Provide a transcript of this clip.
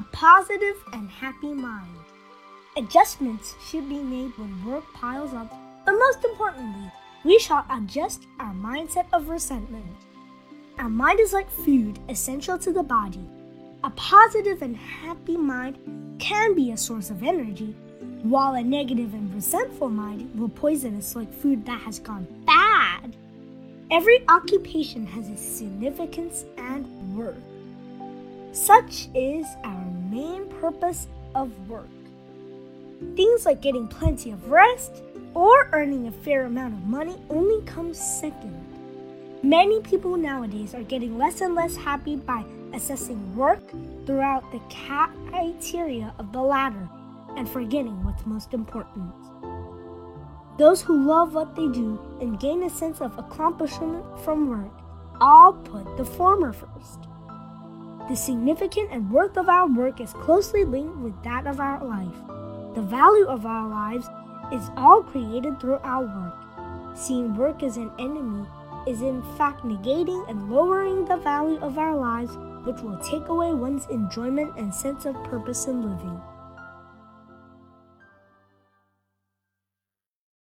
a positive and happy mind. Adjustments should be made when work piles up, but most importantly, we shall adjust our mindset of resentment. Our mind is like food, essential to the body. A positive and happy mind can be a source of energy, while a negative and resentful mind will poison us like food that has gone bad. Every occupation has its significance and worth. Such is our main purpose of work. Things like getting plenty of rest or earning a fair amount of money only comes second. Many people nowadays are getting less and less happy by assessing work throughout the criteria of the latter and forgetting what's most important. Those who love what they do and gain a sense of accomplishment from work all put the former first. The significance and worth of our work is closely linked with that of our life. The value of our lives is all created through our work. Seeing work as an enemy is in fact negating and lowering the value of our lives, which will take away one's enjoyment and sense of purpose in living.